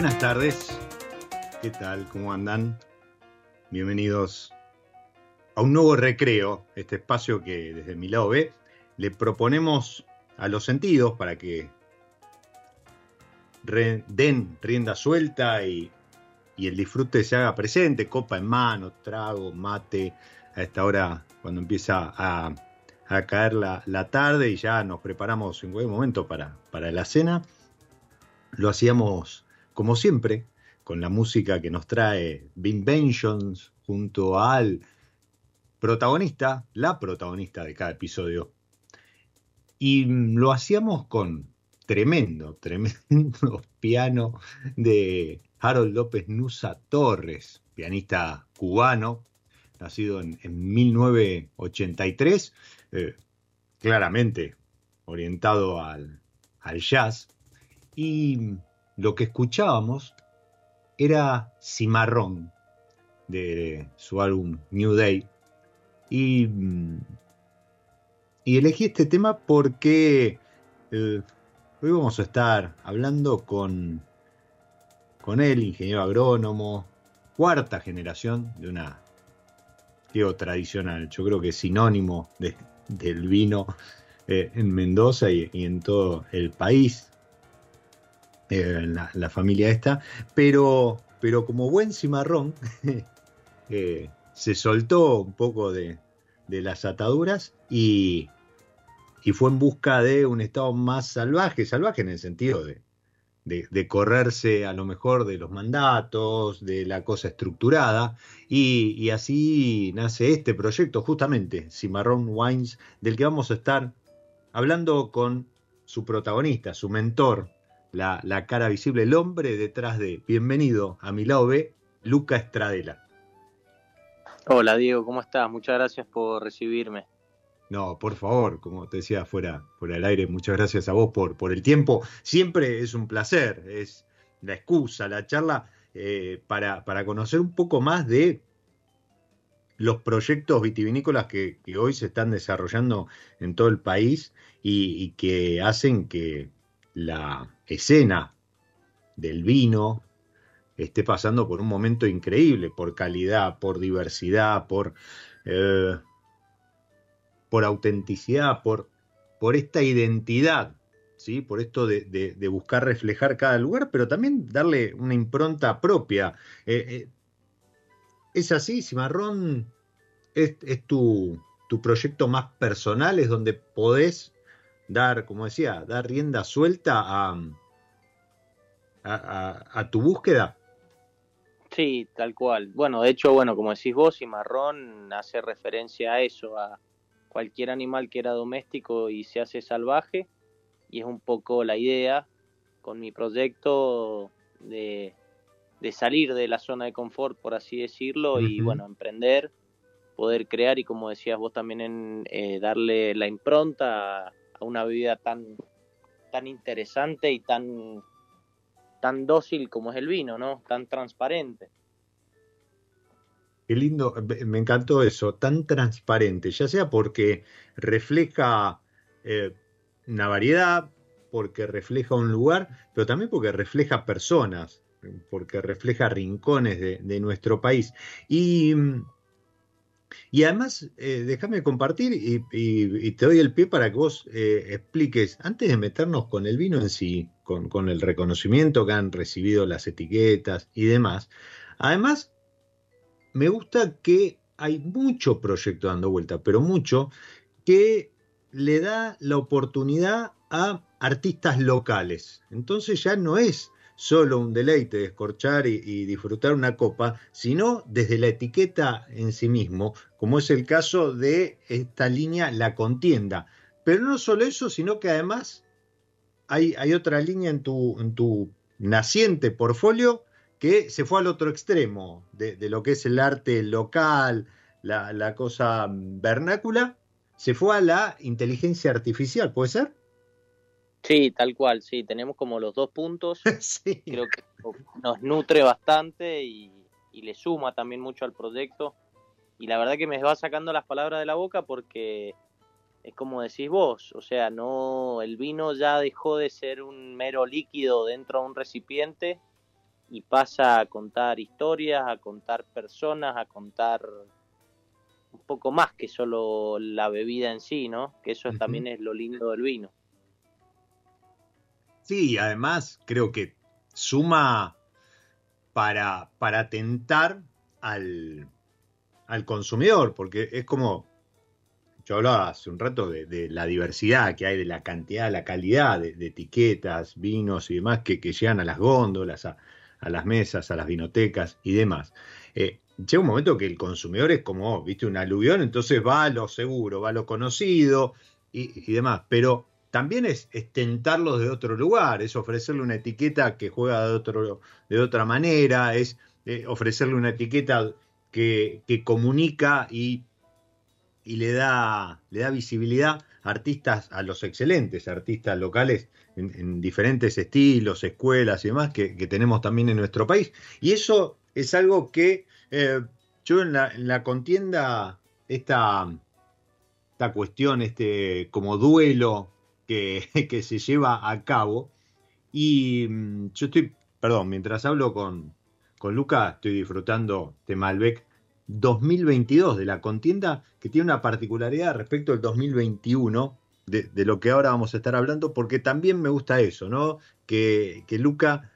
Buenas tardes, ¿qué tal? ¿Cómo andan? Bienvenidos a un nuevo recreo, este espacio que desde mi lado le proponemos a los sentidos para que den rienda suelta y, el disfrute se haga presente, copa en mano, trago, mate, a esta hora cuando empieza a, caer la, tarde y ya nos preparamos en buen momento para, para la cena. Lo hacíamos como siempre, con la música que nos trae Vinventions junto al protagonista, la protagonista de cada episodio. Y lo hacíamos con tremendo, tremendo piano de Harold López Nusa Torres, pianista cubano, nacido en, 1983, eh, claramente orientado al, al jazz. Y lo que escuchábamos era Cimarrón de su álbum New Day. Y, mm, y elegí este tema porque eh, hoy vamos a estar hablando con, con él, ingeniero agrónomo, cuarta generación de una tradicional, yo creo que es sinónimo del vino eh, en Mendoza y, en todo el país. Eh, la, familia esta, pero, pero como buen cimarrón eh, se soltó un poco de, las ataduras y, y, fue en busca de un estado más salvaje, salvaje en el sentido de, de, correrse a lo mejor de los mandatos, de la cosa estructurada, y, y, así nace este proyecto, justamente, Cimarrón Wines, del que vamos a estar hablando con su protagonista, su mentor, la, cara visible, el hombre detrás de Bienvenido a mi lado B, Luca Estradela. Hola Diego, ¿cómo estás? Muchas gracias por recibirme. No, por favor, como te decía fuera, fuera del aire, muchas gracias a vos por, por el tiempo. Siempre es un placer, es la excusa, la charla eh, para, para conocer un poco más de los proyectos vitivinícolas que, hoy se están desarrollando en todo el país y, que hacen que la escena del vino esté pasando por un momento increíble, por calidad, por diversidad, por, eh, por autenticidad, por, por esta identidad, ¿sí? por esto de, buscar reflejar cada lugar, pero también darle una impronta propia. Eh, eh, es así, Cimarrón es, tu, proyecto más personal, es donde podés dar, como decía, dar rienda suelta a, a, tu búsqueda. Sí, tal cual. Bueno, de hecho, bueno, como decís vos, y marrón hace referencia a eso, a cualquier animal que era doméstico y se hace salvaje, y es un poco la idea con mi proyecto de, de salir de la zona de confort, por así decirlo, y bueno, emprender poder crear y como decías vos también en eh, darle la impronta a, una bebida tan tan interesante y tan tan dócil como es el vino, ¿no? Tan transparente. Qué lindo, me encantó eso, tan transparente, ya sea porque refleja eh, una variedad, porque refleja un lugar, pero también porque refleja personas, porque refleja rincones de, de nuestro país. Y mm, y además, eh, déjame compartir y, te doy el pie para que vos eh, expliques, antes de meternos con el vino en sí, con, el reconocimiento que han recibido las etiquetas y demás, además, me gusta que hay mucho proyecto dando vuelta, pero mucho, que le da la oportunidad a artistas locales. Entonces ya no es solo un deleite de escorchar y, disfrutar una copa, sino desde la etiqueta en sí mismo, como es el caso de esta línea La Contienda. Pero no solo eso, sino que además hay, hay otra línea en tu, en tu, naciente portfolio que se fue al otro extremo de, lo que es el arte local, la, la cosa vernácula, se fue a la inteligencia artificial, ¿puede ser? Sí, tal cual, sí, tenemos como los dos puntos. Creo que nos nutre bastante y, le suma también mucho al proyecto. Y la verdad que me va sacando las palabras de la boca porque es como decís vos, o sea, no el vino ya dejó de ser un mero líquido dentro de un recipiente y pasa a contar historias, a contar personas, a contar un poco más que solo la bebida en sí, ¿no? Que eso también es lo lindo del vino. Sí, además creo que suma para, para atentar al, al consumidor, porque es como, yo hablaba hace un rato de, la diversidad que hay, de la cantidad, la calidad de, etiquetas, vinos y demás que, llegan a las góndolas, a, las mesas, a las vinotecas y demás. Eh, llega un momento que el consumidor es como, viste, un aluvión, entonces va a lo seguro, va a lo conocido y, y demás, pero también es, tentarlos de otro lugar, es ofrecerle una etiqueta que juega de, otro, de otra manera, es eh, ofrecerle una etiqueta que, comunica y, y, le, da, le da visibilidad a artistas, a los excelentes artistas locales en, diferentes estilos, escuelas y demás que, tenemos también en nuestro país. Y eso es algo que eh, yo en la, en la contienda, esta, esta cuestión, este como duelo que, se lleva a cabo. Y mm, yo estoy, perdón, mientras hablo con, con Luca, estoy disfrutando de Malbec 2022, de la contienda que tiene una particularidad respecto al 2021, de, de, lo que ahora vamos a estar hablando, porque también me gusta eso, ¿no? Que, que Luca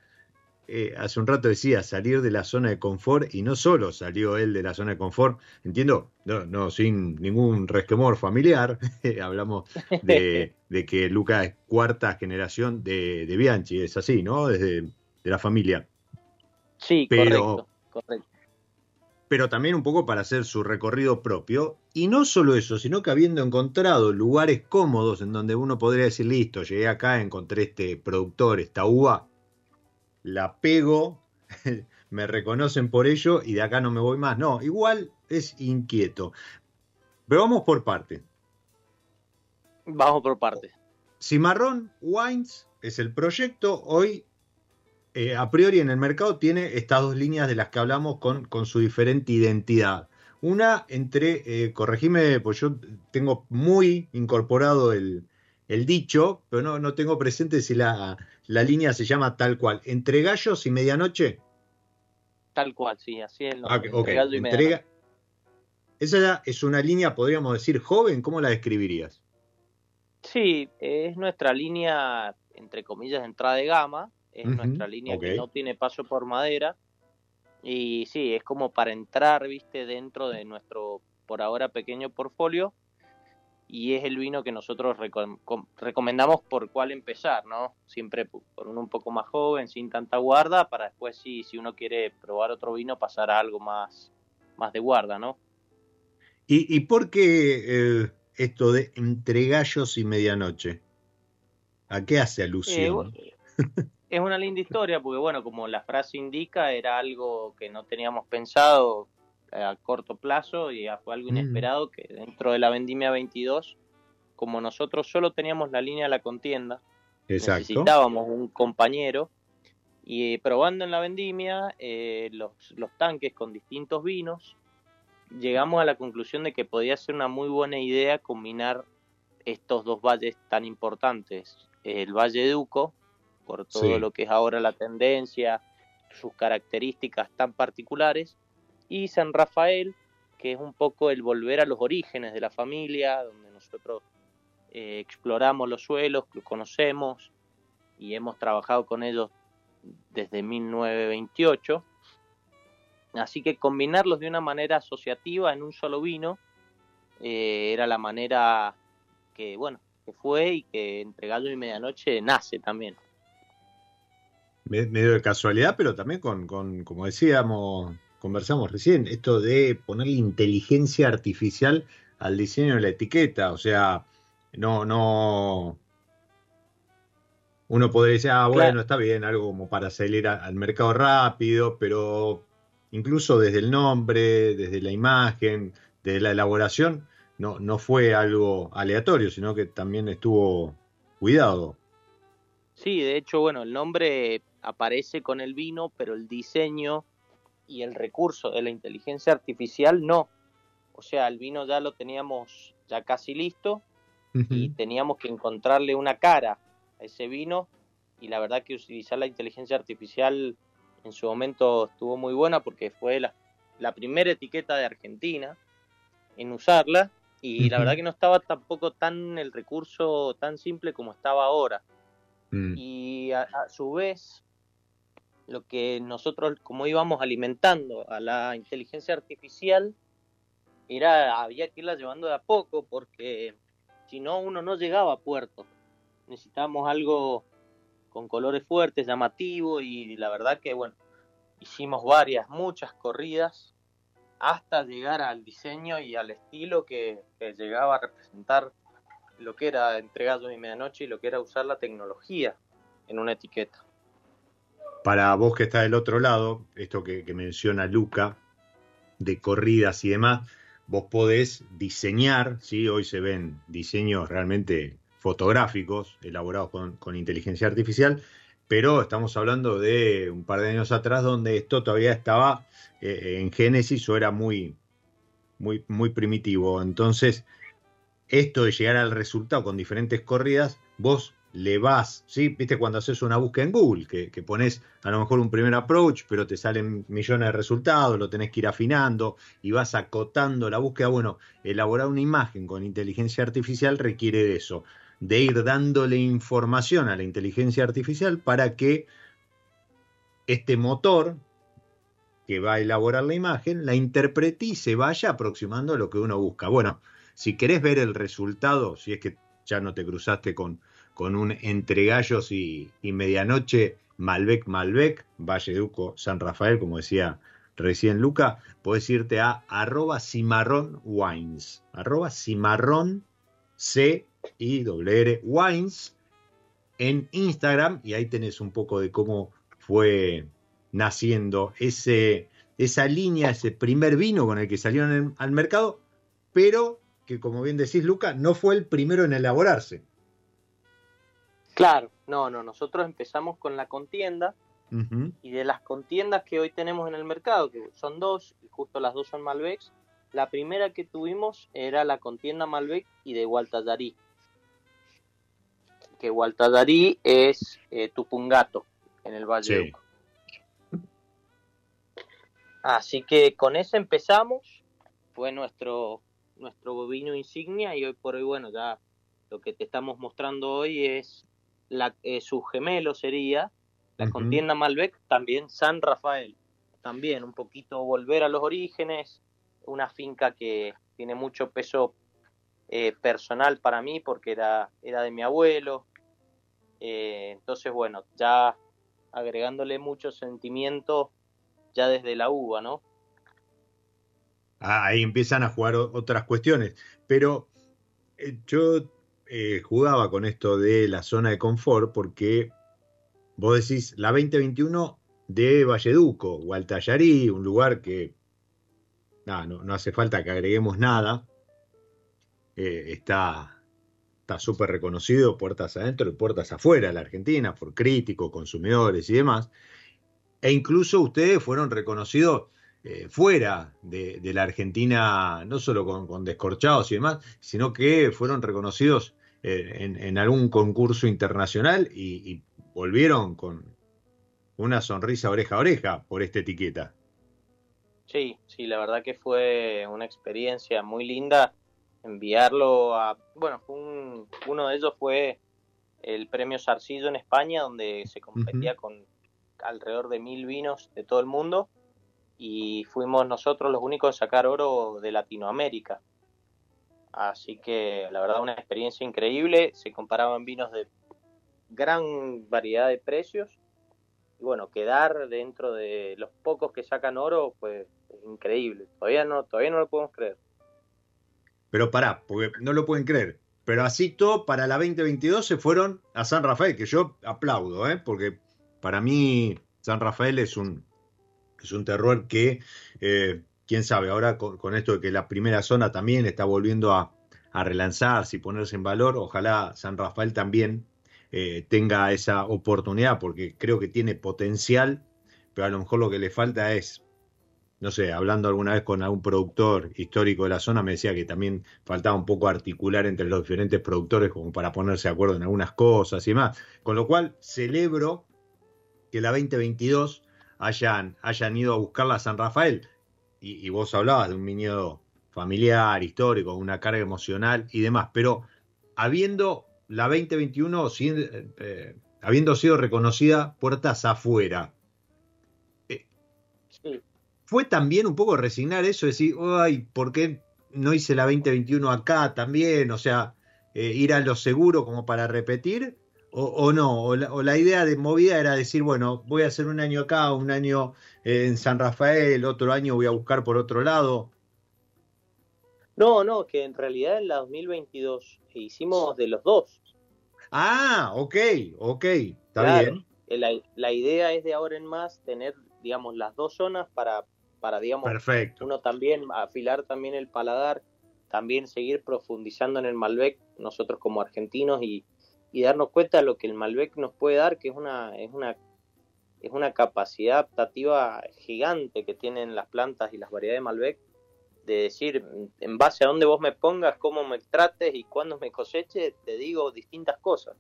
eh, hace un rato decía salir de la zona de confort y no solo salió él de la zona de confort, entiendo, no, no sin ningún resquemor familiar, hablamos de, que Luca es cuarta generación de, Bianchi, es así, ¿no? Desde de la familia. Sí, pero, correcto, Pero también un poco para hacer su recorrido propio. Y no solo eso, sino que habiendo encontrado lugares cómodos en donde uno podría decir, listo, llegué acá, encontré este productor, esta uva, la pego, me reconocen por ello y de acá no me voy más. No, igual es inquieto. Pero vamos por parte. Vamos por parte. Cimarrón Wines es el proyecto. Hoy, eh, a priori en el mercado, tiene estas dos líneas de las que hablamos con, con su diferente identidad. Una entre, eh, corregime, pues yo tengo muy incorporado el, el dicho, pero no, no tengo presente si la, la, línea se llama tal cual. ¿Entre gallos y medianoche? Tal cual, sí, así es. Ah, okay, okay. Entrega... Esa es una línea, podríamos decir, joven, ¿cómo la describirías? Sí, es nuestra línea, entre comillas, de entrada de gama, es nuestra línea que no tiene paso por madera, y sí, es como para entrar, viste, dentro de nuestro, por ahora, pequeño portfolio. Y es el vino que nosotros recomendamos por cuál empezar, ¿no? Siempre por uno un poco más joven, sin tanta guarda, para después, sí, si uno quiere probar otro vino, pasar a algo más, más de guarda, ¿no? ¿Y, y por qué eh, esto de entre gallos y medianoche? ¿A qué hace alusión? Eh, es una linda historia porque, bueno, como la frase indica, era algo que no teníamos pensado a corto plazo y fue algo mm. inesperado que dentro de la vendimia 22, como nosotros solo teníamos la línea de la contienda, necesitábamos un compañero y eh, probando en la vendimia eh, los, los tanques con distintos vinos, llegamos a la conclusión de que podía ser una muy buena idea combinar estos dos valles tan importantes, el Valle Duco, por todo lo que es ahora la tendencia, sus características tan particulares, y San Rafael, que es un poco el volver a los orígenes de la familia, donde nosotros eh, exploramos los suelos, los conocemos y hemos trabajado con ellos desde 1928. Así que combinarlos de una manera asociativa en un solo vino eh, era la manera que, bueno, que fue y que entre gallo y medianoche nace también medio de casualidad, pero también con, con, como decíamos, conversamos recién, esto de ponerle inteligencia artificial al diseño de la etiqueta, o sea, no, no, uno podría decir, ah, bueno, está bien, algo como para salir al mercado rápido, pero incluso desde el nombre, desde la imagen, desde la elaboración, no, no fue algo aleatorio, sino que también estuvo cuidado. Sí, de hecho, bueno, el nombre aparece con el vino, pero el diseño y el recurso de la inteligencia artificial no. O sea, el vino ya lo teníamos ya casi listo y teníamos que encontrarle una cara a ese vino y la verdad que utilizar la inteligencia artificial en su momento estuvo muy buena porque fue la, la primera etiqueta de Argentina en usarla y la verdad que no estaba tampoco tan el recurso tan simple como estaba ahora. Mm. Y a, su vez lo que nosotros como íbamos alimentando a la inteligencia artificial era había que irla llevando de a poco porque si no uno no llegaba a puerto. Necesitábamos algo con colores fuertes llamativos y la verdad que bueno hicimos varias muchas corridas hasta llegar al diseño y al estilo que, llegaba a representar lo que era entregado y medianoche y lo que era usar la tecnología en una etiqueta para vos que está del otro lado, esto que, menciona Luca, de corridas y demás, vos podés diseñar, ¿sí? hoy se ven diseños realmente fotográficos elaborados con, inteligencia artificial, pero estamos hablando de un par de años atrás donde esto todavía estaba eh, en génesis o era muy, muy, muy primitivo. Entonces, esto de llegar al resultado con diferentes corridas, vos le vas, ¿sí? Viste cuando haces una búsqueda en Google, que, pones a lo mejor un primer approach, pero te salen millones de resultados, lo tenés que ir afinando y vas acotando la búsqueda. Bueno, elaborar una imagen con inteligencia artificial requiere de eso, de ir dándole información a la inteligencia artificial para que este motor que va a elaborar la imagen la interprete y se vaya aproximando a lo que uno busca. Bueno, si querés ver el resultado, si es que ya no te cruzaste con con un entre gallos y, medianoche, Malbec, Malbec, Valle Duco, San Rafael, como decía recién Luca, puedes irte a arroba cimarrón wines, arroba cimarrón C I W R wines en Instagram y ahí tenés un poco de cómo fue naciendo ese esa línea, ese primer vino con el que salieron al mercado, pero que como bien decís, Luca, no fue el primero en elaborarse. Claro, no, no, nosotros empezamos con la contienda y de las contiendas que hoy tenemos en el mercado, que son dos, y justo las dos son Malbecs, la primera que tuvimos era la contienda Malbec y de Gualtallarí. Que Gualtallarí es eh, Tupungato, en el Valle Así que con ese empezamos, fue nuestro, nuestro vino insignia y hoy por hoy, bueno, ya lo que te estamos mostrando hoy es la, eh, su gemelo sería la contienda Malbec, también San Rafael, también un poquito volver a los orígenes, una finca que tiene mucho peso eh, personal para mí porque era, era de mi abuelo, eh, entonces bueno, ya agregándole mucho sentimiento ya desde la uva, ¿no? Ah, ahí empiezan a jugar otras cuestiones. Pero yo eh, jugaba con esto de la zona de confort porque vos decís la 2021 de Valleduco, Gualtallarí, un lugar que no, no, hace falta que agreguemos nada. Eh, está está súper reconocido puertas adentro y puertas afuera de la Argentina por críticos, consumidores y demás e incluso ustedes fueron reconocidos eh, fuera de, la Argentina, no solo con, descorchados y demás, sino que fueron reconocidos eh, en, algún concurso internacional y, volvieron con una sonrisa oreja a oreja por esta etiqueta. Sí, sí, la verdad que fue una experiencia muy linda enviarlo a, bueno, uno de ellos fue el premio Sarcillo en España, donde se competía con alrededor de mil vinos de todo el mundo y fuimos nosotros los únicos a sacar oro de Latinoamérica. Así que la verdad una experiencia increíble, se comparaban vinos de gran variedad de precios y bueno, quedar dentro de los pocos que sacan oro pues es increíble, todavía no, todavía no lo podemos creer. Pero pará, porque no lo pueden creer. Pero así todo, para la 2022 se fueron a San Rafael, que yo aplaudo, ¿eh? porque para mí, San Rafael es un, es un terror que, eh, quién sabe, ahora con, esto de que la primera zona también está volviendo a, relanzarse y ponerse en valor, ojalá San Rafael también eh, tenga esa oportunidad, porque creo que tiene potencial, pero a lo mejor lo que le falta es, no sé, hablando alguna vez con algún productor histórico de la zona, me decía que también faltaba un poco articular entre los diferentes productores como para ponerse de acuerdo en algunas cosas y más. Con lo cual, celebro que la 2022 hayan, hayan ido a buscarla a San Rafael. Y, vos hablabas de un viñedo familiar, histórico, una carga emocional y demás, pero habiendo la 2021 eh, habiendo sido reconocida puertas afuera, eh, fue también un poco resignar eso, decir, ay, ¿por qué no hice la 2021 acá también? O sea, eh, ir a lo seguro como para repetir, o, no, o la, idea de movida era decir, bueno, voy a hacer un año acá, un año en San Rafael, otro año voy a buscar por otro lado. No, no, que en realidad en la 2022 hicimos de los dos. Ah, ok, ok, está bien. La, la, idea es de ahora en más tener, digamos, las dos zonas para, para digamos, Perfecto. uno también afilar también el paladar, también seguir profundizando en el Malbec, nosotros como argentinos y, y darnos cuenta de lo que el Malbec nos puede dar, que es una, es una, es una capacidad adaptativa gigante que tienen las plantas y las variedades de Malbec, de decir, en base a dónde vos me pongas, cómo me trates y cuándo me coseche, te digo distintas cosas.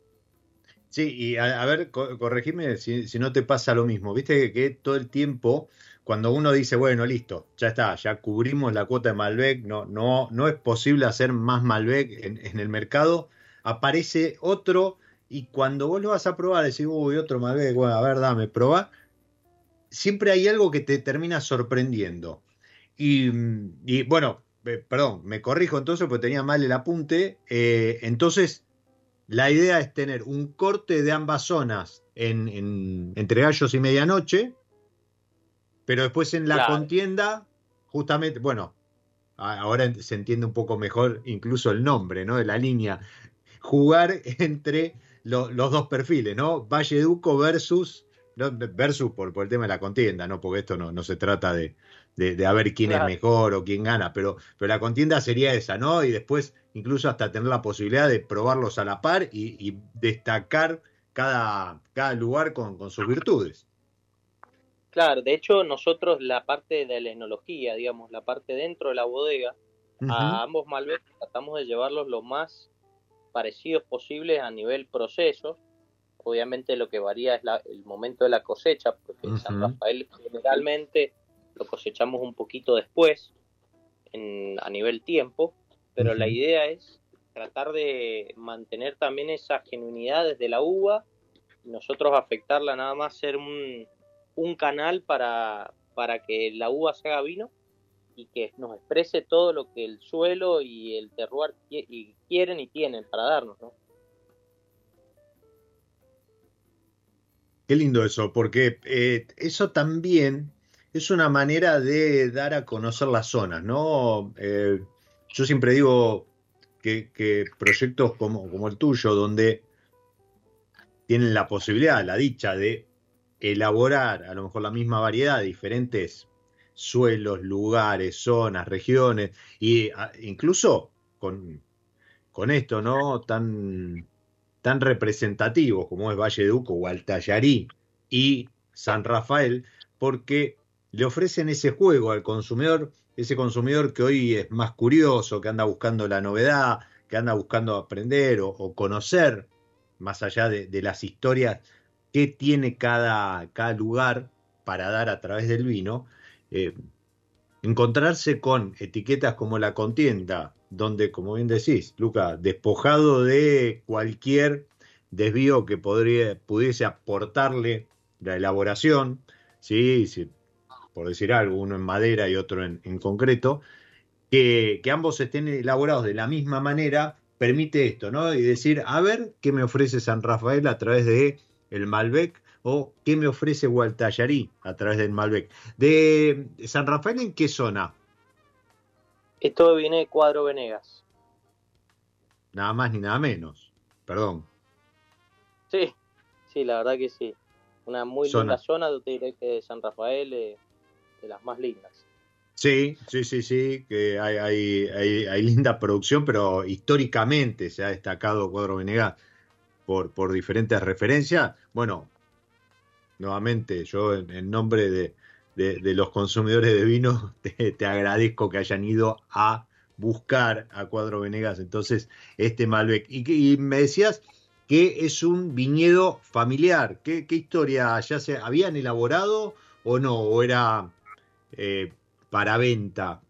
Sí, y a, ver, corregime si, si, no te pasa lo mismo. Viste que, todo el tiempo, cuando uno dice, bueno, listo, ya está, ya cubrimos la cuota de Malbec, no, no, no es posible hacer más Malbec en, en el mercado, aparece otro y cuando vos lo vas a probar, decís, uy, otro Malbec, bueno, a ver, dame, probá. Siempre hay algo que te termina sorprendiendo. Y, bueno, perdón, me corrijo entonces porque tenía mal el apunte. Eh, entonces, la idea es tener un corte de ambas zonas en, entre gallos y medianoche, pero después en la contienda, justamente, bueno, ahora se entiende un poco mejor incluso el nombre, ¿no? De la línea jugar entre los dos perfiles, ¿no? Valleduco versus versus por, por, el tema de la contienda, ¿no? Porque esto no, no se trata de, de, de a ver quién es mejor o quién gana, pero, pero la contienda sería esa, ¿no? Y después incluso hasta tener la posibilidad de probarlos a la par y, destacar cada, cada lugar con, con, sus virtudes. Claro, de hecho nosotros la parte de la enología, digamos, la parte dentro de la bodega, a ambos Malbec tratamos de llevarlos lo más parecidos posibles a nivel proceso. Obviamente lo que varía es el momento de la cosecha, porque en San Rafael generalmente lo cosechamos un poquito después, en, a nivel tiempo, pero la idea es tratar de mantener también esa genuinidad desde la uva y nosotros afectarla nada más ser un, un canal para, para que la uva se haga vino y que nos exprese todo lo que el suelo y el terroir quieren y tienen para darnos, ¿no? Qué lindo eso, porque eh, eso también es una manera de dar a conocer las zonas, ¿no? Eh, yo siempre digo que, proyectos como, como, el tuyo, donde tienen la posibilidad, la dicha de elaborar a lo mejor la misma variedad diferentes suelos, lugares, zonas, regiones, e incluso con, con esto, ¿no? Tan, tan representativo como es Valle Duco o Altayarí y San Rafael, porque le ofrecen ese juego al consumidor, ese consumidor que hoy es más curioso, que anda buscando la novedad, que anda buscando aprender o, conocer, más allá de, las historias, qué tiene cada, cada, lugar para dar a través del vino, eh, encontrarse con etiquetas como la contienda, donde, como bien decís, Luca, despojado de cualquier desvío que podría, pudiese aportarle la elaboración, sí, sí por decir algo, uno en madera y otro en, concreto, que, ambos estén elaborados de la misma manera, permite esto, ¿no? Y decir, a ver qué me ofrece San Rafael a través de el Malbec o qué me ofrece Gualtallarí a través del Malbec. ¿De San Rafael en qué zona? Esto viene de Cuadro Venegas. Nada más ni nada menos. Perdón. Sí, sí, la verdad que sí. Una muy linda zona, de San Rafael, eh, de las más lindas. Sí, sí, sí, sí, que hay, hay, hay, linda producción, pero históricamente se ha destacado Cuadro Venegas por, por diferentes referencias. Bueno, nuevamente, yo en, nombre de, de, los consumidores de vino, te, agradezco que hayan ido a buscar a Cuadro Venegas, entonces, este Malbec. Y, y me decías que es un viñedo familiar. ¿Qué, ¿Qué, historia ya se habían elaborado o no? ¿O era eh, para venta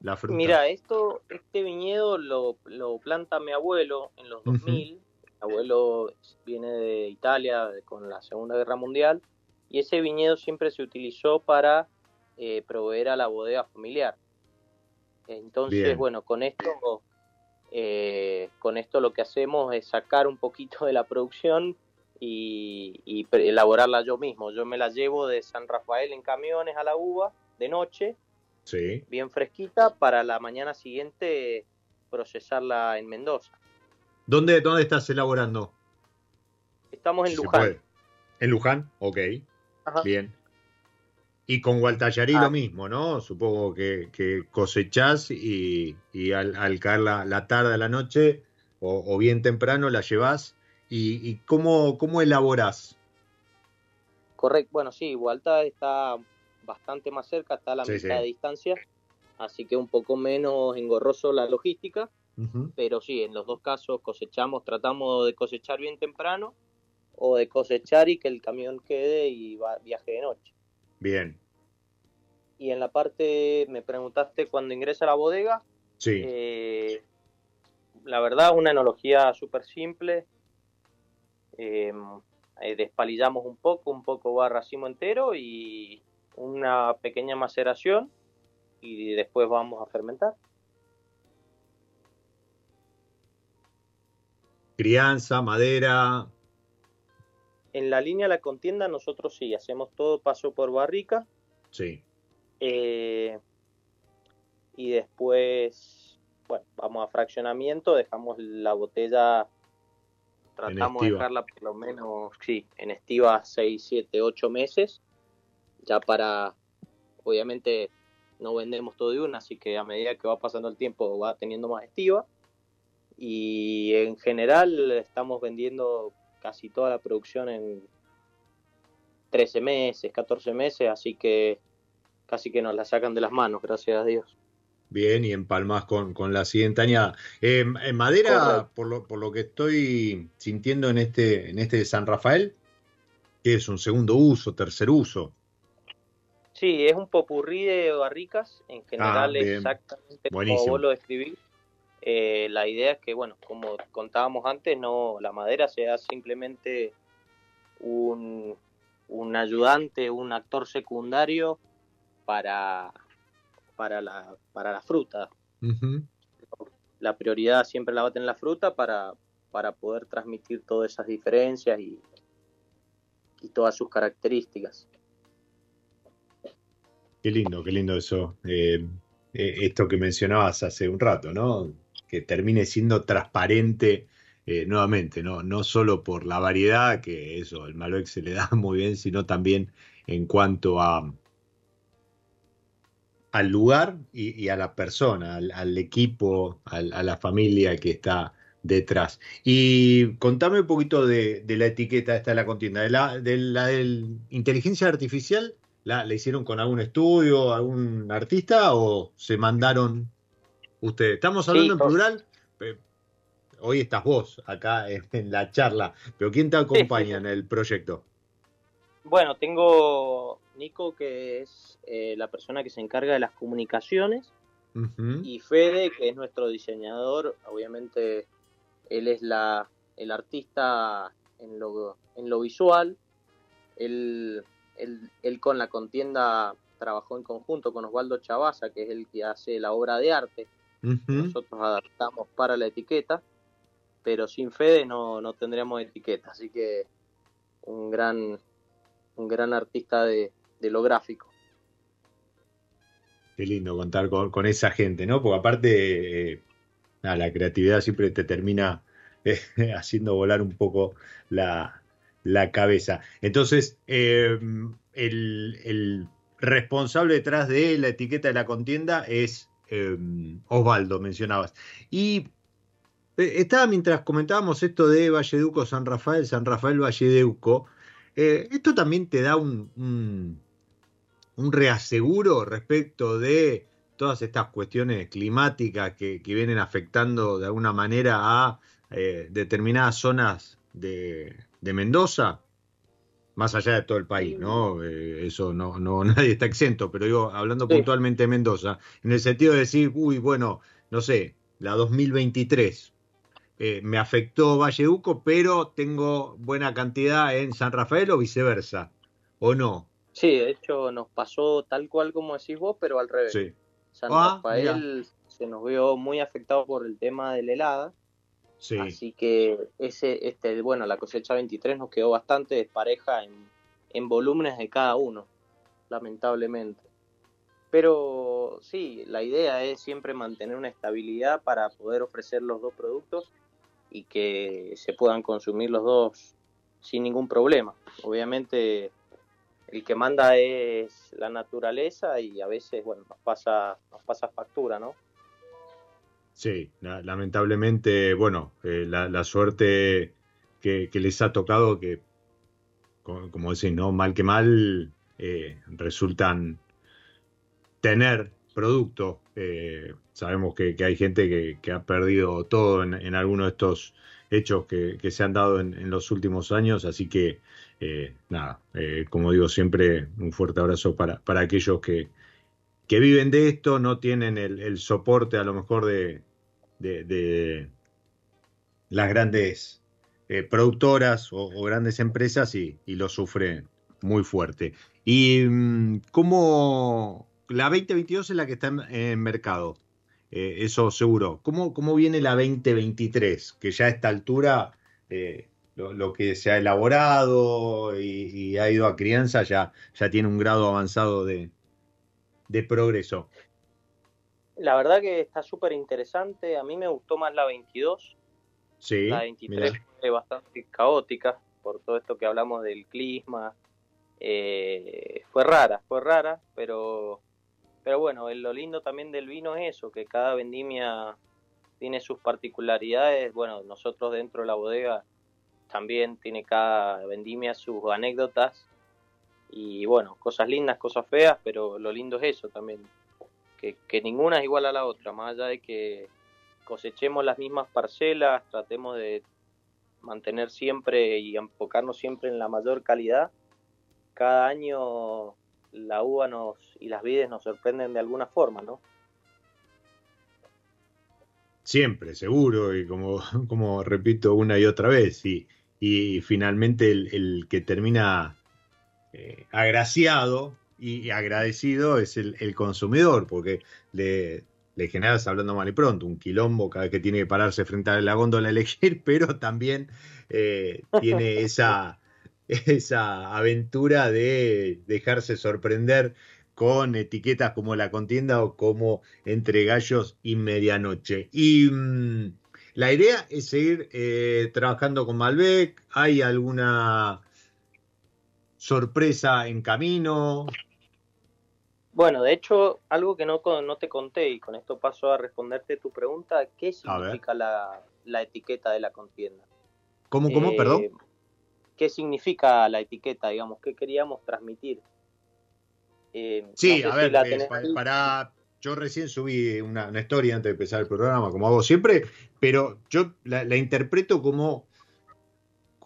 la fruta? Mira, esto, este viñedo lo, planta mi abuelo en los 2000. Mi abuelo viene de Italia con la Segunda Guerra Mundial y ese viñedo siempre se utilizó para eh, proveer a la bodega familiar. Entonces, bueno, con esto, eh, con esto lo que hacemos es sacar un poquito de la producción y, elaborarla yo mismo. Yo me la llevo de San Rafael en camiones a la uva de noche, sí. bien fresquita, para la mañana siguiente procesarla en Mendoza. ¿Dónde, dónde estás elaborando? Estamos en Luján. ¿En Luján? Ok. Bien. Y con Gualtallarí lo ah. mismo, ¿no? Supongo que, que cosechás y, al, caer la, tarde a la noche o, o bien temprano la llevas ¿Y, cómo, cómo elaborás? Correcto, bueno, sí, Hualta está bastante más cerca, está a la mitad de distancia, así que un poco menos engorroso la logística, pero sí, en los dos casos cosechamos, tratamos de cosechar bien temprano o de cosechar y que el camión quede y viaje de noche. Bien. Y en la parte, me preguntaste cuando ingresa a la bodega. Sí. Eh, la verdad, una enología súper simple, eh, despalillamos un poco, un poco va racimo entero y una pequeña maceración y después vamos a fermentar. Crianza, madera. En la línea de la contienda nosotros sí, hacemos todo paso por barrica. Sí. Eh, y después, bueno, vamos a fraccionamiento, dejamos la botella tratamos de dejarla por lo menos, sí, en estiva 6, 7, 8 meses, ya para, obviamente no vendemos todo de una, así que a medida que va pasando el tiempo va teniendo más estiva. Y en general estamos vendiendo casi toda la producción en 13 meses, 14 meses, así que casi que nos la sacan de las manos, gracias a Dios. Bien, y empalmas con, con la siguiente añada. en madera, por lo, por lo que estoy sintiendo en este, en este San Rafael, que es un segundo uso, tercer uso. Sí, es un popurrí de barricas, en general ah, exactamente como vos lo describís. Eh, la idea es que, bueno, como contábamos antes, no la madera sea simplemente un, un ayudante, un actor secundario para, para, la, para la fruta. La prioridad siempre la va a tener la fruta para, para poder transmitir todas esas diferencias y, y todas sus características. Qué lindo, qué lindo eso. Eh, eh, esto que mencionabas hace un rato, ¿no? Que termine siendo transparente eh, nuevamente, ¿no? No solo por la variedad, que eso, el Malbec se le da muy bien, sino también en cuanto a al lugar y, a la persona, al, equipo, a la familia que está detrás. Y contame un poquito de, la etiqueta esta de la contienda, de la, de la inteligencia artificial, ¿la, hicieron con algún estudio, algún artista o se mandaron ustedes? Estamos hablando en plural, hoy estás vos acá en, la charla, pero ¿quién te acompaña en el proyecto? Bueno, tengo Nico, que es eh, la persona que se encarga de las comunicaciones, y Fede, que es nuestro diseñador, obviamente él es la, el artista en lo, en lo visual, él, él, con la contienda trabajó en conjunto con Osvaldo Chavaza, que es el que hace la obra de arte, nosotros adaptamos para la etiqueta, pero sin Fede no, no tendríamos etiqueta, así que un gran, un gran artista de, lo gráfico. Qué lindo contar con, esa gente, ¿no? Porque aparte, eh, la creatividad siempre te termina eh, haciendo volar un poco la, cabeza. Entonces, eh, el, el, responsable detrás de la etiqueta de la contienda es Osvaldo, mencionabas. Y eh, estaba mientras comentábamos esto de Valleduco San Rafael, San Rafael Valleduco, eh, esto también te da un, un, reaseguro respecto de todas estas cuestiones climáticas que, vienen afectando de alguna manera a eh, determinadas zonas de, Mendoza, más allá de todo el país, ¿no? eso no, no, nadie está exento, pero digo, hablando puntualmente de Mendoza, en el sentido de decir, uy, bueno, no sé, la 2023, eh, me afectó Valledeuco, pero tengo buena cantidad en San Rafael o viceversa, ¿o no? Sí, de hecho nos pasó tal cual como decís vos, pero al revés. San ah, Rafael se nos vio muy afectado por el tema de la helada. Sí. Así que ese, este, bueno, la cosecha 23 nos quedó bastante despareja en, en volúmenes de cada uno, lamentablemente. Pero sí, la idea es siempre mantener una estabilidad para poder ofrecer los dos productos y que se puedan consumir los dos sin ningún problema. Obviamente el que manda es la naturaleza y a veces bueno nos pasa nos pasa factura, ¿no? Sí, lamentablemente, bueno, eh, la, suerte que, les ha tocado que, como, decís, ¿no? Mal que mal, eh, resultan tener producto. Eh, sabemos que, hay gente que, ha perdido todo en, en alguno de estos hechos que, se han dado en, los últimos años, así que nada, como digo siempre, un fuerte abrazo para, para aquellos que, que viven de esto, no tienen el, soporte a lo mejor de, de, las grandes productoras o, grandes empresas y, y, lo sufren muy fuerte. ¿Y mm, cómo, la 2022 es la que está en, mercado, eh, eso seguro. ¿Cómo, ¿Cómo, viene la 2023? Que ya a esta altura eh, lo, que se ha elaborado y, ha ido a crianza ya, ya tiene un grado avanzado de, de progreso. La verdad que está súper interesante. A mí me gustó más la 22. Sí, la 23 fue bastante caótica por todo esto que hablamos del clima. Eh, fue rara, fue rara, pero, pero bueno, lo lindo también del vino es eso, que cada vendimia tiene sus particularidades. Bueno, nosotros dentro de la bodega también tiene cada vendimia sus anécdotas y bueno, cosas lindas, cosas feas, pero lo lindo es eso también, que, ninguna es igual a la otra, más allá de que cosechemos las mismas parcelas, tratemos de mantener siempre y enfocarnos siempre en la mayor calidad. Cada año la uva nos y las vides nos sorprenden de alguna forma, ¿no? Siempre, seguro, y como, como repito una y otra vez, y, y finalmente el, que termina eh, agraciado y agradecido es el, consumidor, porque le, le generas, hablando mal y pronto, un quilombo cada vez que tiene que pararse frente a la góndola a elegir, pero también eh, tiene esa, esa aventura de dejarse sorprender con etiquetas como la contienda o como entre gallos y medianoche. Y mm, la idea es seguir eh, trabajando con Malbec. ¿Hay alguna sorpresa en camino? Bueno, de hecho, algo que no, no te conté y con esto paso a responderte tu pregunta, ¿qué significa la, etiqueta de la contienda? ¿Cómo, cómo, perdón? Eh, ¿Qué significa la etiqueta, digamos? ¿Qué queríamos transmitir? Eh, sí, a ver, eh, para, yo recién subí una, historia antes de empezar el programa, como hago siempre, pero yo la interpreto como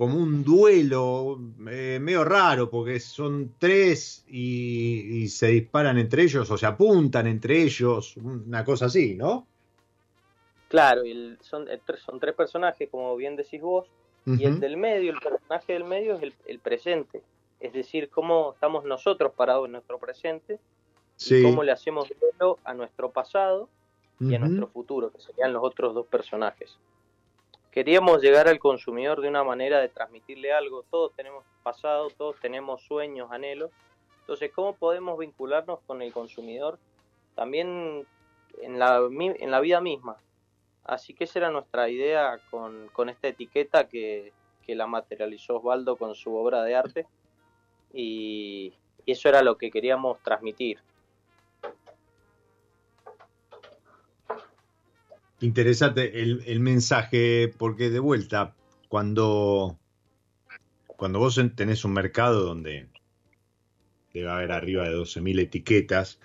como un duelo eh, medio raro, porque son tres y, se disparan entre ellos o se apuntan entre ellos, una cosa así, ¿no? Claro, son, eh, son tres personajes, como bien decís vos, y el del medio, el personaje del medio es el, presente, es decir, cómo estamos nosotros parados en nuestro presente, y cómo le hacemos duelo a nuestro pasado y a nuestro futuro, que serían los otros dos personajes queríamos llegar al consumidor de una manera de transmitirle algo. Todos tenemos pasado, todos tenemos sueños, anhelos. Entonces, ¿cómo podemos vincularnos con el consumidor también en la, en la vida misma? Así que esa era nuestra idea con, con esta etiqueta que, que, la materializó Osvaldo con su obra de arte. Y, y eso era lo que queríamos transmitir. Interesante el, mensaje, porque de vuelta, cuando, cuando vos tenés un mercado donde debe haber arriba de 12.000 etiquetas,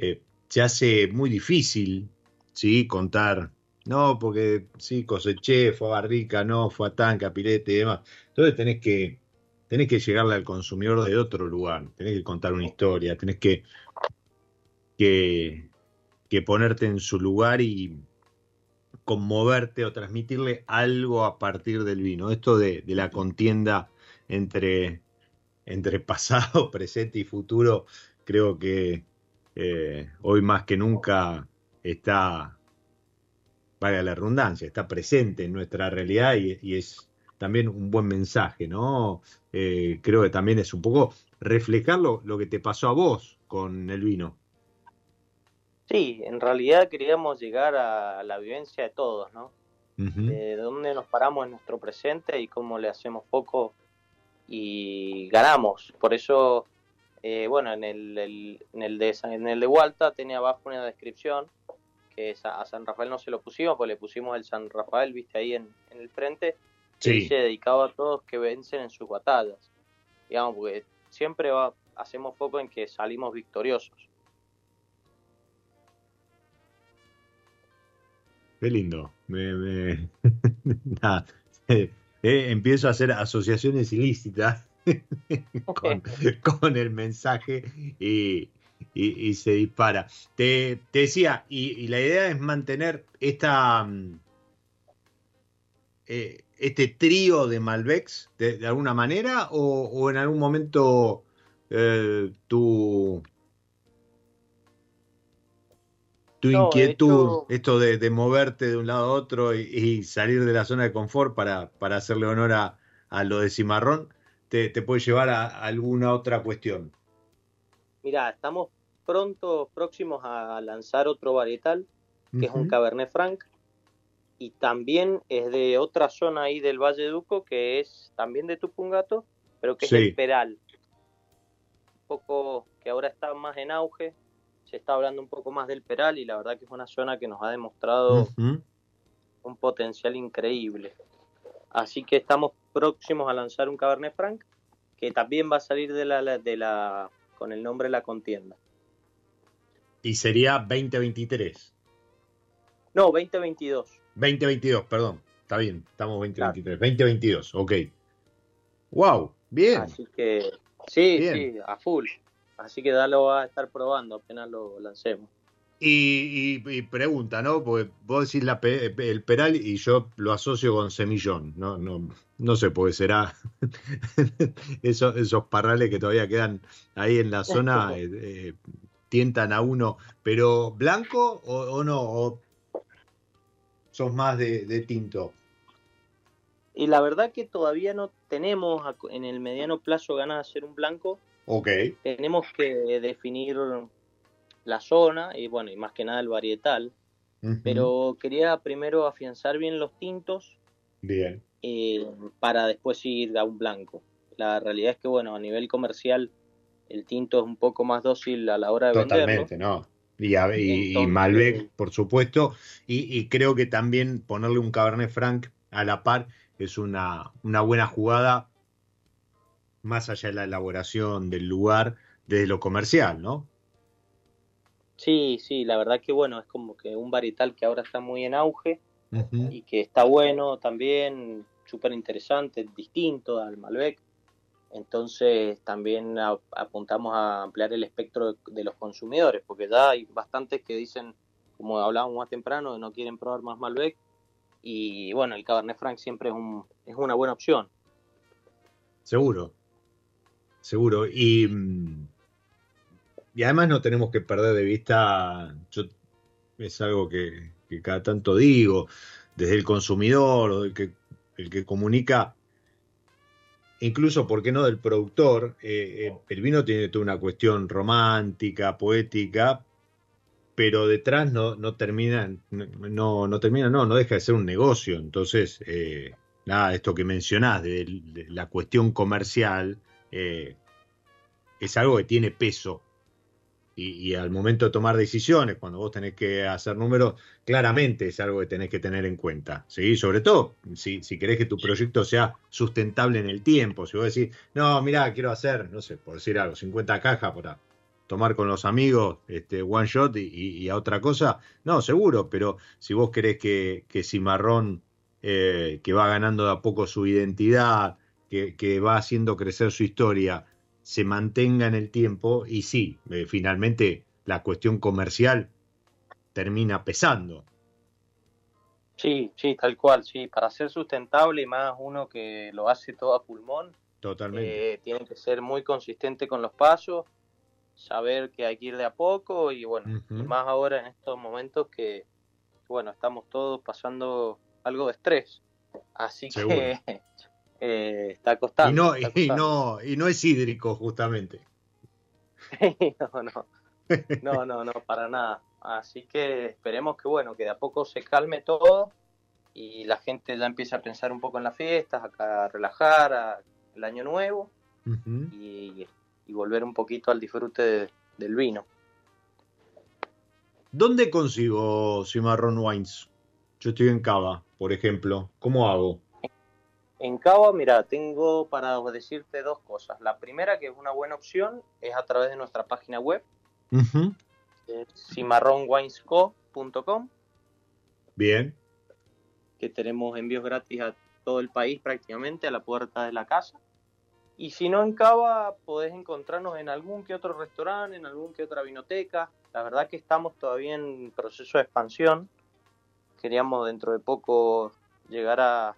eh, se hace muy difícil ¿sí? contar, no, porque sí, coseché, fue a barrica, no, fue a tanca, pilete y demás. Entonces tenés que, tenés que llegarle al consumidor de otro lugar, tenés que contar una historia, tenés que, que ponerte en su lugar y, conmoverte o transmitirle algo a partir del vino. Esto de, la contienda entre, entre pasado, presente y futuro, creo que eh, hoy más que nunca está, vaya la redundancia, está presente en nuestra realidad y, es también un buen mensaje, ¿no? Eh, creo que también es un poco reflejar lo que te pasó a vos con el vino. Sí, en realidad queríamos llegar a la vivencia de todos, ¿no? De dónde nos paramos en nuestro presente y cómo le hacemos poco y ganamos. Por eso, eh, bueno, en el, en, el de, en el de Hualta tenía abajo una descripción que a, San Rafael no se lo pusimos, pues le pusimos el San Rafael, viste ahí en, el frente, sí. y dice dedicado a todos que vencen en sus batallas. Digamos, porque siempre va, hacemos foco en que salimos victoriosos. Qué lindo. Me, eh, eh, empiezo a hacer asociaciones ilícitas con, el mensaje y, se dispara. Te, decía, y, la idea es mantener esta, mm, eh, este trío de Malbecs de, alguna manera o, en algún momento tu inquietud, esto de, moverte de un lado a otro y, salir de la zona de confort para, para hacerle honor a, lo de Cimarrón, te, puede llevar a, alguna otra cuestión. Mira, estamos pronto, próximos a lanzar otro varietal, que es un Cabernet Franc. y también es de otra zona ahí del Valle Duco que es también de Tupungato, pero que es el Peral. Un poco que ahora está más en auge, se está hablando un poco más del Peral y la verdad que es una zona que nos ha demostrado un potencial increíble. Así que estamos próximos a lanzar un Cabernet Franc que también va a salir de la, de la con el nombre de la contienda. Y sería 2023. No, 2022. 2022, perdón. Está bien, estamos 2023. 2022, ok. Wow, bien. Así que, sí, sí, a full. Así que lo va a estar probando apenas lo lancemos. Y, pregunta, ¿no? Porque vos decís la, el peral y yo lo asocio con semillón. No, no, no sé, porque será esos, esos parrales que todavía quedan ahí en la zona eh, eh, tientan a uno. Pero blanco o, no, o sos más de, tinto. Y la verdad que todavía no tenemos en el mediano plazo ganas de hacer un blanco. Tenemos que definir la zona y bueno, y más que nada el varietal. Pero quería primero afianzar bien los tintos. Bien. Eh, para después ir a un blanco. La realidad es que bueno, a nivel comercial el tinto es un poco más dócil a la hora de Totalmente, ¿no? Y, y, Malbec, por supuesto. Y, creo que también ponerle un Cabernet Franc a la par es una, una buena jugada, más allá de la elaboración del lugar, desde lo comercial, ¿no? Sí, sí, la verdad que bueno, es como que un varietal que ahora está muy en auge y que está bueno también, súper interesante, distinto al Malbec. Entonces también apuntamos a ampliar el espectro de, los consumidores, porque ya hay bastantes que dicen, como hablábamos más temprano, que no quieren probar más Malbec. Y bueno, el Cabernet Franc siempre es, un, es una buena opción. Seguro, seguro. Y mm, y además no tenemos que perder de vista, yo, es algo que, cada tanto digo, desde el consumidor o el que, el que comunica, incluso, ¿por qué no?, del productor, eh, eh, el vino tiene toda una cuestión romántica, poética, pero detrás no, no termina, no, no termina, no, no deja de ser un negocio. Entonces, eh, nada, esto que mencionás de, la cuestión comercial, es algo que tiene peso y, al momento de tomar decisiones, cuando vos tenés que hacer números, claramente es algo que tenés que tener en cuenta. ¿sí? Sobre todo si, si querés que tu proyecto sea sustentable en el tiempo. Si vos decís, no, mirá, quiero hacer, no sé, por decir algo, 50 cajas para tomar con los amigos, este, one shot y, a otra cosa, no, seguro, pero si vos querés que, que Cimarrón, eh, que va ganando de a poco su identidad, que, que va haciendo crecer su historia, se mantenga en el tiempo y sí, eh, finalmente la cuestión comercial termina pesando. Sí, sí, tal cual, sí, para ser sustentable y más uno que lo hace todo a pulmón, Totalmente. Eh, tiene que ser muy consistente con los pasos, saber que hay que ir de a poco y bueno, más ahora en estos momentos que, bueno, estamos todos pasando algo de estrés. Así que eh, está costando. Y no, Y, no, y no es hídrico, justamente. no, no. No, no, no, para nada. Así que esperemos que, bueno, que de a poco se calme todo y la gente ya empiece a pensar un poco en las fiestas, a relajar, el año nuevo y, volver un poquito al disfrute del vino. ¿Dónde consigo Cimarrón Wines? Yo estoy en Cava, por ejemplo. ¿Cómo hago? En Cava, mira, tengo para decirte dos cosas. La primera, que es una buena opción, es a través de nuestra página web, uh cimarronwinesco.com. Bien. Que tenemos envíos gratis a todo el país prácticamente, a la puerta de la casa. Y si no en Cava, podés encontrarnos en algún que otro restaurante, en algún que otra vinoteca. La verdad que estamos todavía en proceso de expansión. Queríamos dentro de poco llegar a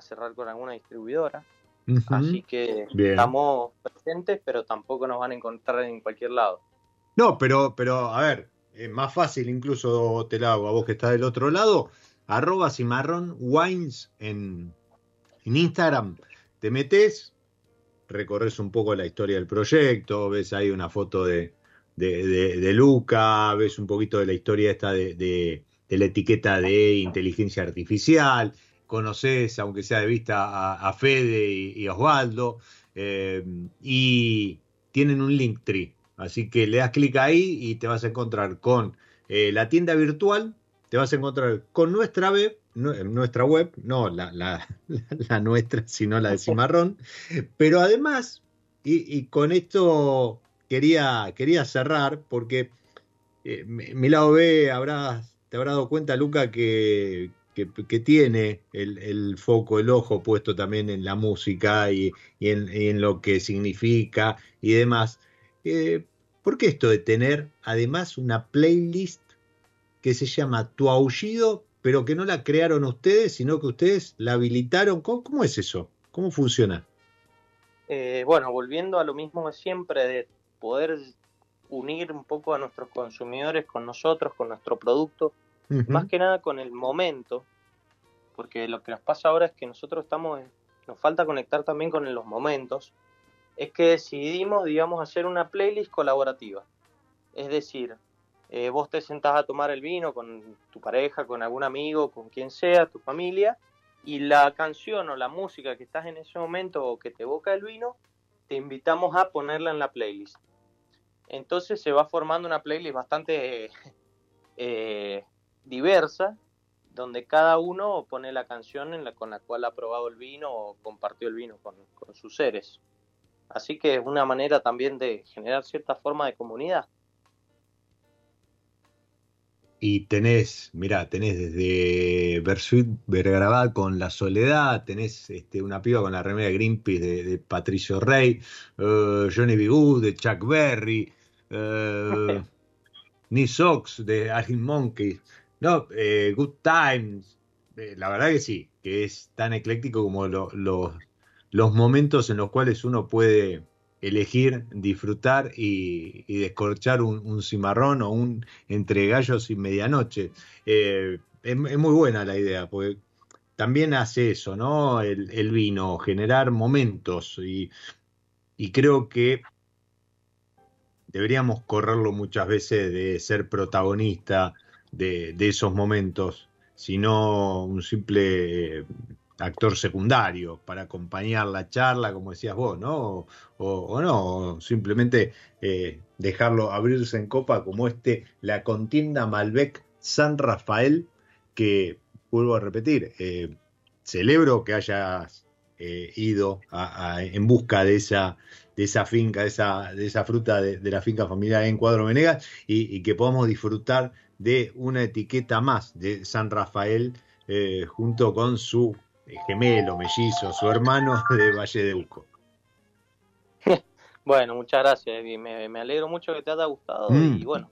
cerrar con alguna distribuidora. Así que estamos presentes, pero tampoco nos van a encontrar en cualquier lado. No, pero, pero a ver, es más fácil incluso te la hago a vos que estás del otro lado. Arroba Cimarrón Wines en, en Instagram. Te metes, recorres un poco la historia del proyecto, ves ahí una foto de, de, Luca, ves un poquito de la historia esta de, la etiqueta de inteligencia artificial, conoces, aunque sea de vista, a, Fede y, Osvaldo, eh, y tienen un link tree. Así que le das clic ahí y te vas a encontrar con eh, la tienda virtual, te vas a encontrar con nuestra web, nuestra web, no la, la, nuestra, sino la de Cimarrón, pero además, y, con esto quería, quería cerrar, porque eh, mi lado B habrás, te habrá dado cuenta, Luca, que, que, tiene el, foco, el ojo puesto también en la música y, en, lo que significa y demás. Eh, ¿Por qué esto de tener además una playlist que se llama Tu Aullido, pero que no la crearon ustedes, sino que ustedes la habilitaron? ¿Cómo, es eso? ¿Cómo funciona? Eh, bueno, volviendo a lo mismo de siempre, de poder unir un poco a nuestros consumidores con nosotros, con nuestro producto, más que nada con el momento, porque lo que nos pasa ahora es que nosotros estamos, nos falta conectar también con los momentos, es que decidimos, digamos, hacer una playlist colaborativa. Es decir, eh, vos te sentás a tomar el vino con tu pareja, con algún amigo, con quien sea, tu familia, y la canción o la música que estás en ese momento o que te evoca el vino, te invitamos a ponerla en la playlist. Entonces se va formando una playlist bastante eh, diversa, donde cada uno pone la canción en la, con la cual ha probado el vino o compartió el vino con, sus seres. Así que es una manera también de generar cierta forma de comunidad. Y tenés, mira, tenés desde Bersuit Vergarabat con La Soledad, tenés este, una piba con la remera de Greenpeace de, Patricio Rey, uh, Johnny B. de Chuck Berry, uh, Sox de Argin Monkey. No, eh, Good Times. Eh, la verdad que sí, que es tan ecléctico como los momentos en los cuales uno puede elegir, disfrutar y, descorchar un, cimarrón o un entre gallos y medianoche. Eh, es, muy buena la idea, porque también hace eso, ¿no? El, vino, generar momentos y, y creo que deberíamos correrlo muchas veces de ser protagonista de, esos momentos, sino un simple actor secundario para acompañar la charla, como decías vos, ¿no? O, no, simplemente eh, dejarlo abrirse en copa como este, la contienda Malbec San Rafael, que vuelvo a repetir, eh, celebro que hayas eh, ido en busca de esa, de esa finca, de esa, de esa fruta de, la finca familiar en Cuadro Venegas y que podamos disfrutar de una etiqueta más de San Rafael eh, junto con su gemelo, mellizo, su hermano de Valle de Uco. Bueno, muchas gracias, me, me, alegro mucho que te haya gustado y mm. bueno.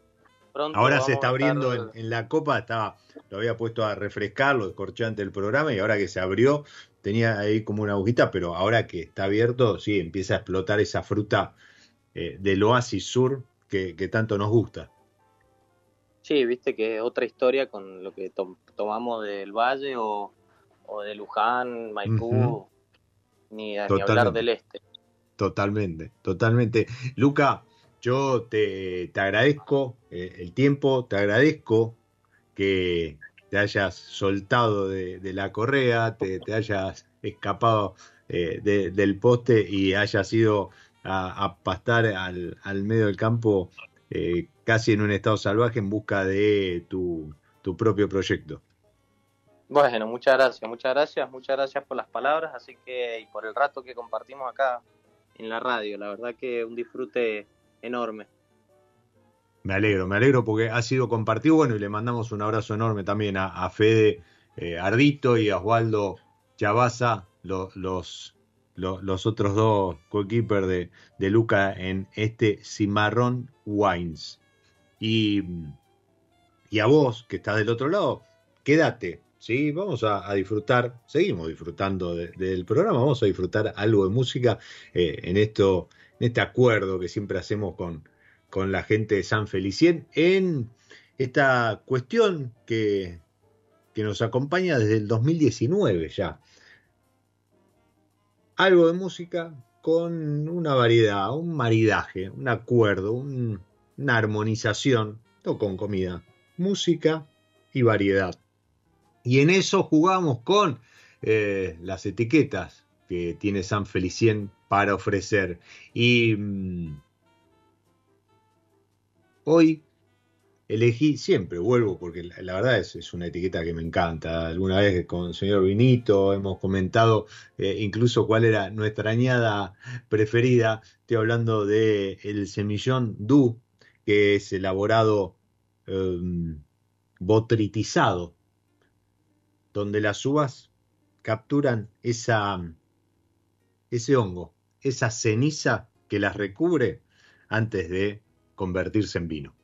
Pronto ahora se está abriendo en, la copa, estaba, lo había puesto a refrescar, lo descorché ante el programa y ahora que se abrió tenía ahí como una agujita, pero ahora que está abierto, sí, empieza a explotar esa fruta eh, del oasis sur que tanto nos gusta. Sí, viste que otra historia con lo que tomamos del Valle o, de Luján, Maipú, ni, hablar del Este. Totalmente, totalmente. Luca, yo te, agradezco eh, el tiempo, te agradezco que te hayas soltado de, la correa, te, hayas escapado eh, del poste y hayas ido a, pastar al, al, medio del campo eh, casi en un estado salvaje en busca de tu, propio proyecto. Bueno, muchas gracias, muchas gracias, muchas gracias por las palabras, así que y por el rato que compartimos acá en la radio, la verdad que un disfrute enorme. Me alegro, me alegro porque ha sido compartido, bueno, y le mandamos un abrazo enorme también a, Fede eh, Ardito y a Osvaldo Chavaza, los, los, otros dos co-keepers de, de Luca en este Cimarrón Wines. Y, y a vos, que estás del otro lado, quédate, ¿sí? Vamos a, disfrutar, seguimos disfrutando del programa, vamos a disfrutar algo de música eh, en, esto, en este acuerdo que siempre hacemos con, con la gente de San Felicien en esta cuestión que, que nos acompaña desde el 2019 ya. Algo de música con una variedad, un maridaje, un acuerdo, un, una armonización, no con comida, música y variedad. Y en eso jugamos con eh, las etiquetas que tiene San Felicien para ofrecer. Y mm, hoy elegí, siempre vuelvo porque la, verdad es, es, una etiqueta que me encanta. Alguna vez con el señor Vinito hemos comentado eh, incluso cuál era nuestra añada preferida. Estoy hablando de el semillón Du, que es elaborado em, botritizado, donde las uvas capturan esa, ese hongo, esa ceniza que las recubre antes de convertirse en vino.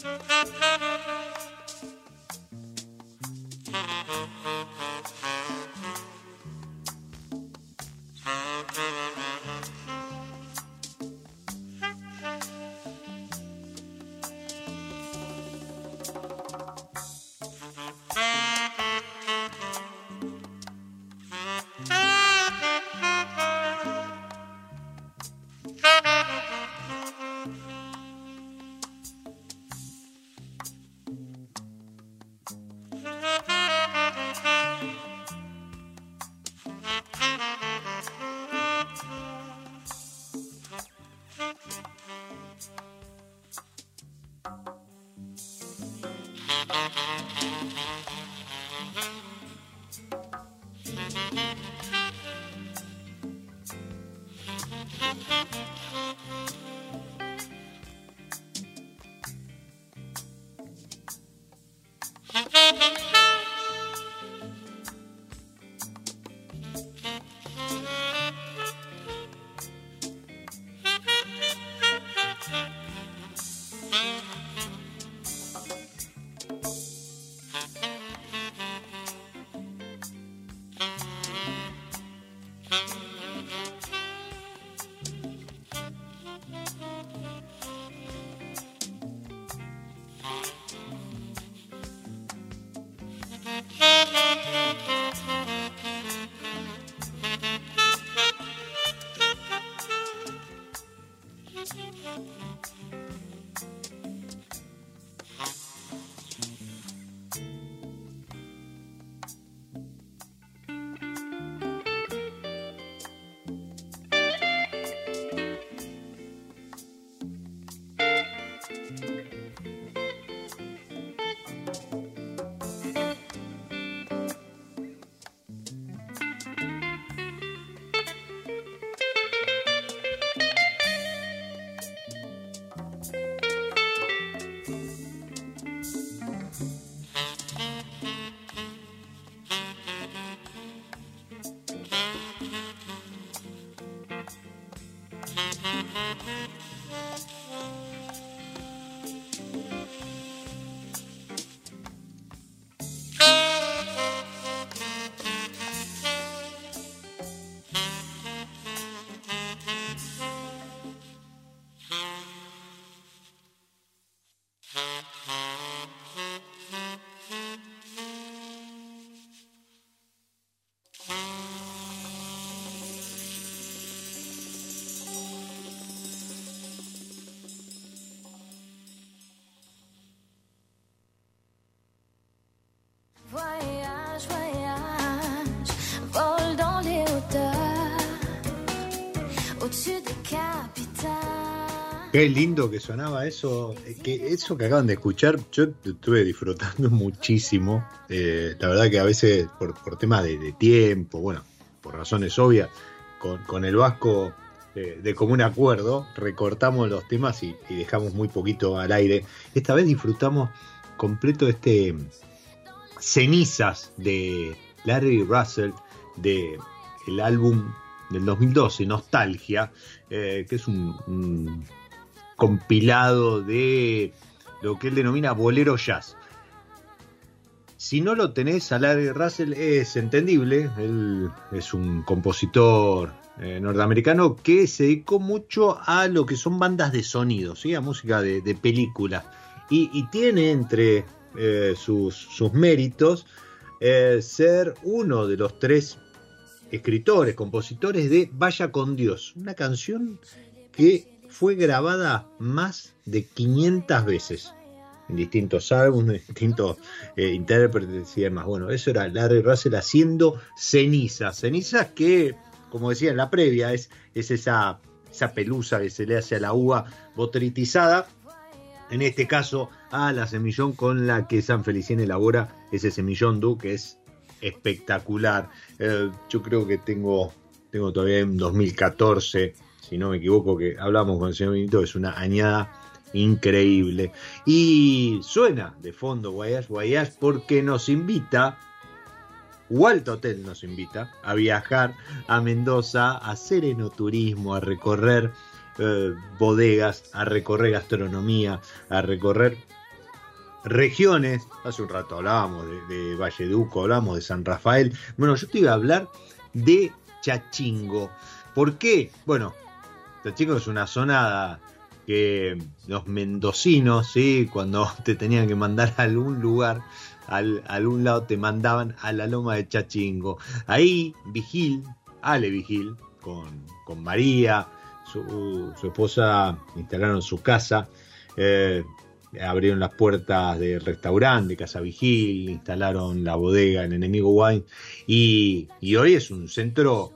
Thank you. Qué lindo que sonaba eso, eh, que eso que acaban de escuchar, yo estuve disfrutando muchísimo. Eh, la verdad que a veces por, por temas de, tiempo, bueno, por razones obvias, con, el Vasco eh, de común acuerdo, recortamos los temas y, dejamos muy poquito al aire. Esta vez disfrutamos completo este cenizas de Larry Russell de el álbum del 2012, Nostalgia, que es un compilado de lo que él denomina bolero jazz. Si no lo tenés a Larry Russell es entendible, él es un compositor eh, norteamericano que se dedicó mucho a lo que son bandas de sonido, ¿sí? a música de, película. Y, tiene entre eh, sus, méritos eh, ser uno de los tres escritores, compositores de Vaya con Dios, una canción que fue grabada más de 500 veces en distintos álbumes, distintos eh, intérpretes y demás. Bueno, eso era Larry Russell haciendo cenizas, cenizas que, como decía en la previa, es, es esa, esa pelusa que se le hace a la uva botritizada. En este caso, a la semillón con la que San Felicien elabora ese semillón du, que es espectacular. Eh, yo creo que tengo, tengo todavía en 2014 si no me equivoco, que hablamos con el señor Benito, es una añada increíble. Y suena de fondo Guayas Guayas porque nos invita, Walt Hotel nos invita a viajar a Mendoza, a hacer enoturismo, a recorrer eh, bodegas, a recorrer gastronomía, a recorrer regiones. Hace un rato hablábamos de, de Valleduco, hablábamos de San Rafael. Bueno, yo te iba a hablar de Chachingo. ¿Por qué? Bueno, chico es una zona que los mendocinos, ¿sí? cuando te tenían que mandar a algún lugar, al, a algún lado te mandaban a la loma de Chachingo. Ahí Vigil, Ale Vigil, con, con María, su, esposa, instalaron su casa, eh, abrieron las puertas del restaurante, Casa Vigil, instalaron la bodega en Enemigo Wine y, y hoy es un centro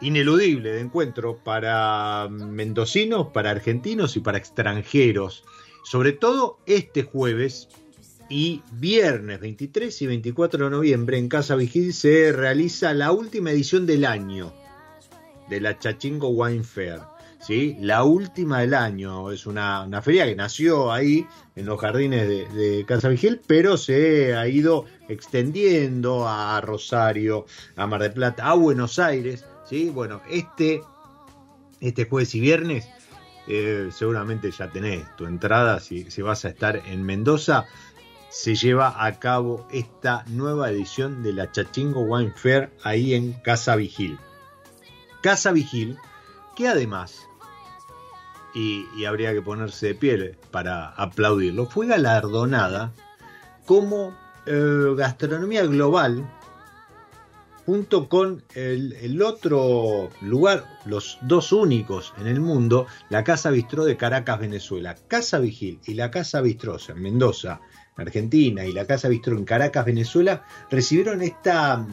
ineludible de encuentro para mendocinos, para argentinos y para extranjeros. Sobre todo este jueves y viernes 23 y 24 de noviembre en Casa Vigil se realiza la última edición del año de la Chachingo Wine Fair. ¿sí? La última del año. Es una, feria que nació ahí en los jardines de, Casa Vigil, pero se ha ido extendiendo a Rosario, a Mar del Plata, a Buenos Aires. ¿Sí? Bueno, este, este jueves y viernes eh, seguramente ya tenés tu entrada si, vas a estar en Mendoza se lleva a cabo esta nueva edición de la Chachingo Wine Fair ahí en Casa Vigil. Casa Vigil, que además, y, habría que ponerse de pie para aplaudirlo, fue galardonada como eh, gastronomía global junto con el, otro lugar, los dos únicos en el mundo, la Casa Bistró de Caracas, Venezuela. Casa Vigil y la Casa Bistró en Mendoza Argentina y la Casa Bistro en Caracas, Venezuela, recibieron esta,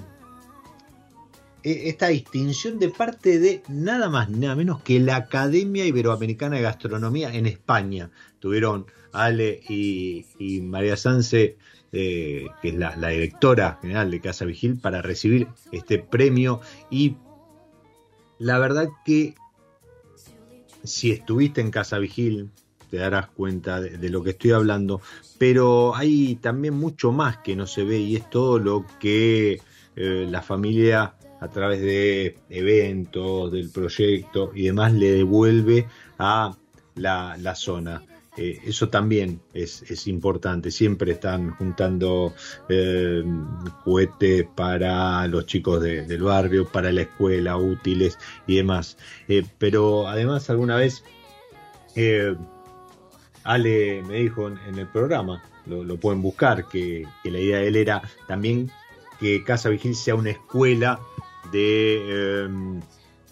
e, esta distinción de parte de nada más nada menos que la Academia Iberoamericana de Gastronomía en España. Tuvieron Ale y, María Sanse, eh, que es la, directora general de Casa Vigil, para recibir este premio. Y la verdad que si estuviste en Casa Vigil, te darás cuenta de, lo que estoy hablando, pero hay también mucho más que no se ve y es todo lo que eh, la familia a través de eventos, del proyecto y demás le devuelve a la, zona. Eh, eso también es, importante. Siempre están juntando eh, juguetes para los chicos del barrio, para la escuela, útiles y demás. pero además alguna vez Ale me dijo en, el programa, lo, pueden buscar, que, la idea de él era también que Casa Vigil sea una escuela de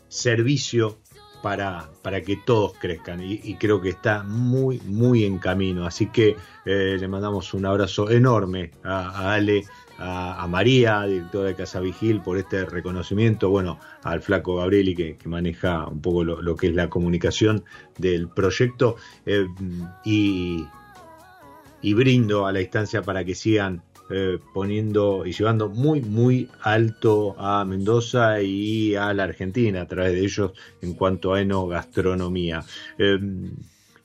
servicio para, para, que todos crezcan. Y, creo que está muy, muy en camino. Así que eh, le mandamos un abrazo enorme a Ale a, María, directora de Casa Vigil, por este reconocimiento, bueno, al flaco Gabrieli que, maneja un poco lo, que es la comunicación del proyecto. Eh, y, brindo a la instancia para que sigan eh, poniendo y llevando muy, muy alto a Mendoza y a la Argentina a través de ellos en cuanto a enogastronomía. Eh,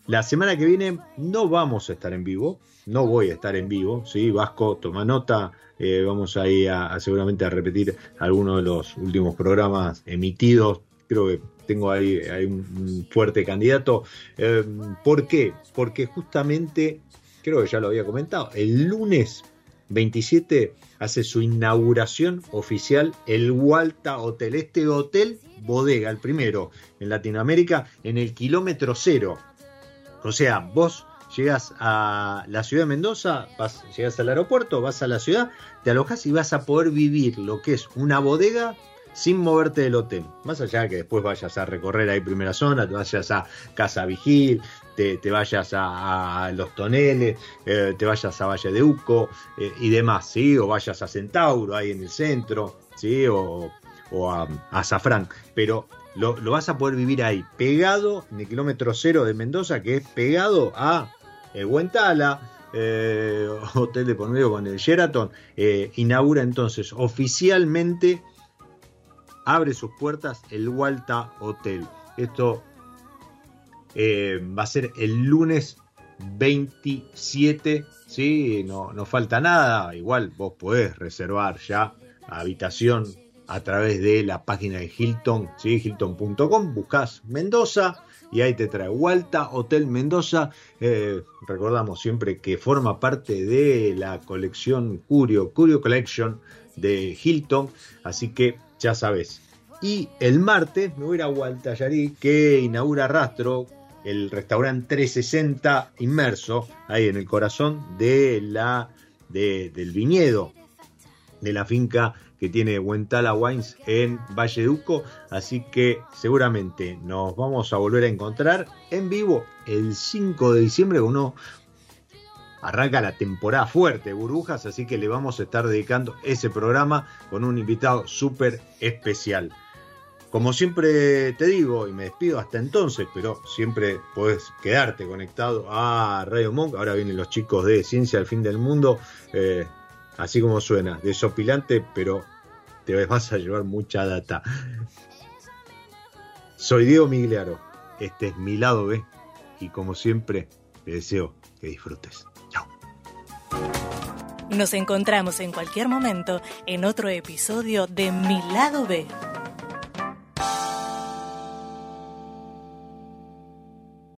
la semana que viene no vamos a estar en vivo, no voy a estar en vivo, ¿sí? Vasco, toma nota, eh, vamos ahí a, seguramente a repetir algunos de los últimos programas emitidos. Creo que tengo ahí, un, fuerte candidato. Eh, ¿Por qué? Porque justamente, creo que ya lo había comentado, el lunes 27 hace su inauguración oficial el Walta Hotel, este hotel bodega, el primero en Latinoamérica, en el kilómetro cero. O sea, vos llegas a la ciudad de Mendoza, vas, llegas al aeropuerto, vas a la ciudad, te alojas y vas a poder vivir lo que es una bodega sin moverte del hotel. Más allá de que después vayas a recorrer ahí primera zona, te vayas a Casa Vigil, te, vayas a, Los Toneles, eh, te vayas a Valle de Uco eh, y demás, ¿sí? O vayas a Centauro, ahí en el centro, ¿sí? O, a, a Zafrán. Pero lo, vas a poder vivir ahí, pegado en el kilómetro cero de Mendoza, que es pegado a el eh, hotel de por medio con el Sheraton, inaugura entonces oficialmente, abre sus puertas el Walta Hotel. Esto eh, va a ser el lunes 27, ¿sí? No, no falta nada, igual vos podés reservar ya habitación a través de la página de Hilton, ¿sí? hilton.com, buscas Mendoza, y ahí te trae Walta Hotel Mendoza. Eh, recordamos siempre que forma parte de la colección Curio, Curio Collection de Hilton, así que ya sabes. Y el martes me voy a ir a que inaugura Rastro, el restaurante 360 inmerso, ahí en el corazón de la, del viñedo de la finca que tiene Huentala Wines en Valle Duco. Así que seguramente nos vamos a volver a encontrar en vivo el 5 de diciembre. Uno arranca la temporada fuerte, burbujas, así que le vamos a estar dedicando ese programa con un invitado súper especial. Como siempre te digo, y me despido hasta entonces, pero siempre puedes quedarte conectado a Radio Monk. Ahora vienen los chicos de Ciencia al Fin del Mundo. Eh, así como suena, desopilante, pero te vas a llevar mucha data. Soy Diego Migliaro Este es mi lado B y como siempre te deseo que disfrutes. Chao. Nos encontramos en cualquier momento en otro episodio de Mi lado B.